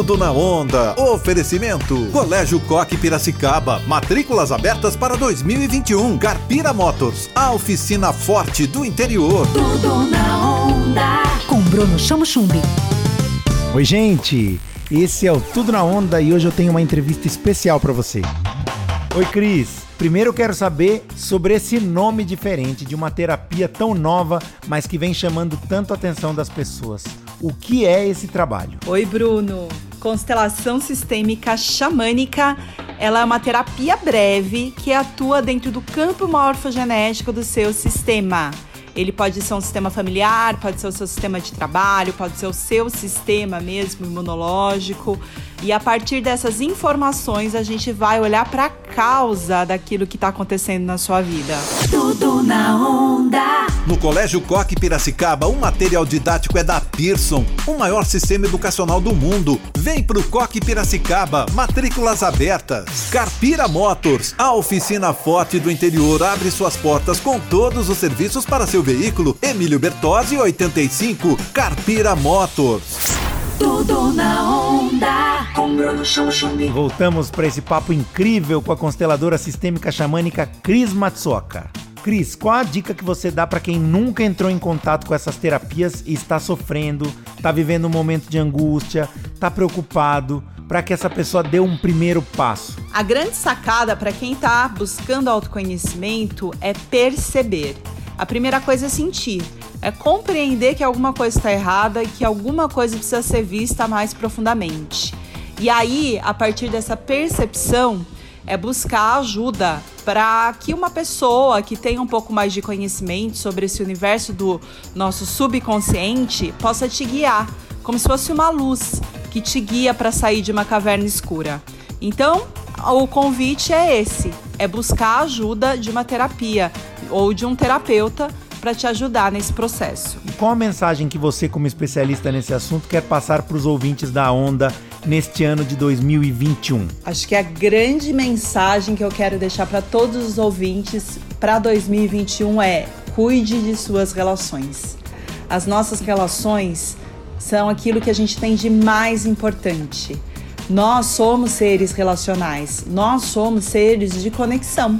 Tudo na onda. Oferecimento. Colégio Coque Piracicaba. Matrículas abertas para 2021. Carpira Motors. A oficina forte do interior. Tudo na onda. Com Bruno Chamo Chumbi. Oi, gente. Esse é o Tudo na Onda e hoje eu tenho uma entrevista especial para você. Oi, Cris. Primeiro eu quero saber sobre esse nome diferente de uma terapia tão nova, mas que vem chamando tanto a atenção das pessoas. O que é esse trabalho? Oi, Bruno. Constelação sistêmica xamânica, ela é uma terapia breve que atua dentro do campo morfogenético do seu sistema. Ele pode ser um sistema familiar, pode ser o seu sistema de trabalho, pode ser o seu sistema mesmo imunológico. E a partir dessas informações, a gente vai olhar para a causa daquilo que está acontecendo na sua vida. Tudo na onda. No Colégio Coque Piracicaba, o material didático é da Pearson, o maior sistema educacional do mundo. Vem pro Coque Piracicaba, matrículas abertas. Carpira Motors, a oficina forte do interior, abre suas portas com todos os serviços para seu veículo. Emílio Bertozzi, 85, Carpira Motors. Tudo na onda. Voltamos para esse papo incrível com a consteladora sistêmica xamânica Cris Matsuoka. Cris, qual a dica que você dá para quem nunca entrou em contato com essas terapias e está sofrendo, está vivendo um momento de angústia, está preocupado, para que essa pessoa dê um primeiro passo? A grande sacada para quem está buscando autoconhecimento é perceber. A primeira coisa é sentir, é compreender que alguma coisa está errada e que alguma coisa precisa ser vista mais profundamente. E aí, a partir dessa percepção, é buscar ajuda para que uma pessoa que tenha um pouco mais de conhecimento sobre esse universo do nosso subconsciente possa te guiar, como se fosse uma luz que te guia para sair de uma caverna escura. Então, o convite é esse: é buscar a ajuda de uma terapia ou de um terapeuta para te ajudar nesse processo. E qual a mensagem que você, como especialista nesse assunto, quer passar para os ouvintes da Onda neste ano de 2021? Acho que a grande mensagem que eu quero deixar para todos os ouvintes para 2021 é: cuide de suas relações. As nossas relações são aquilo que a gente tem de mais importante. Nós somos seres relacionais, nós somos seres de conexão.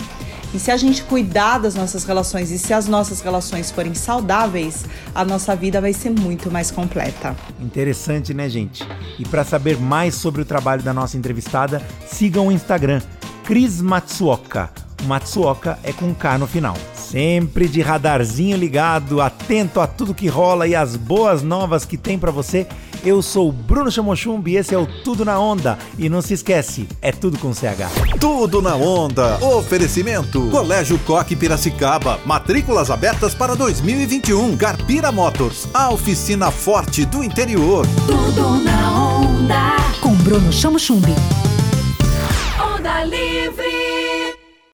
E se a gente cuidar das nossas relações e se as nossas relações forem saudáveis, a nossa vida vai ser muito mais completa. Interessante, né, gente? E para saber mais sobre o trabalho da nossa entrevistada, sigam o Instagram Cris Matsuoka. Matsuoka é com K no final. Sempre de radarzinho ligado, atento a tudo que rola e as boas novas que tem para você. Eu sou o Bruno Chamochumbi e esse é o Tudo na Onda. E não se esquece, é tudo com CH. Tudo na onda. Oferecimento. Colégio Coque Piracicaba. Matrículas abertas para 2021. Carpira Motors. A oficina forte do interior. Tudo na onda. Com Bruno Chamo Chumbi. Onda livre.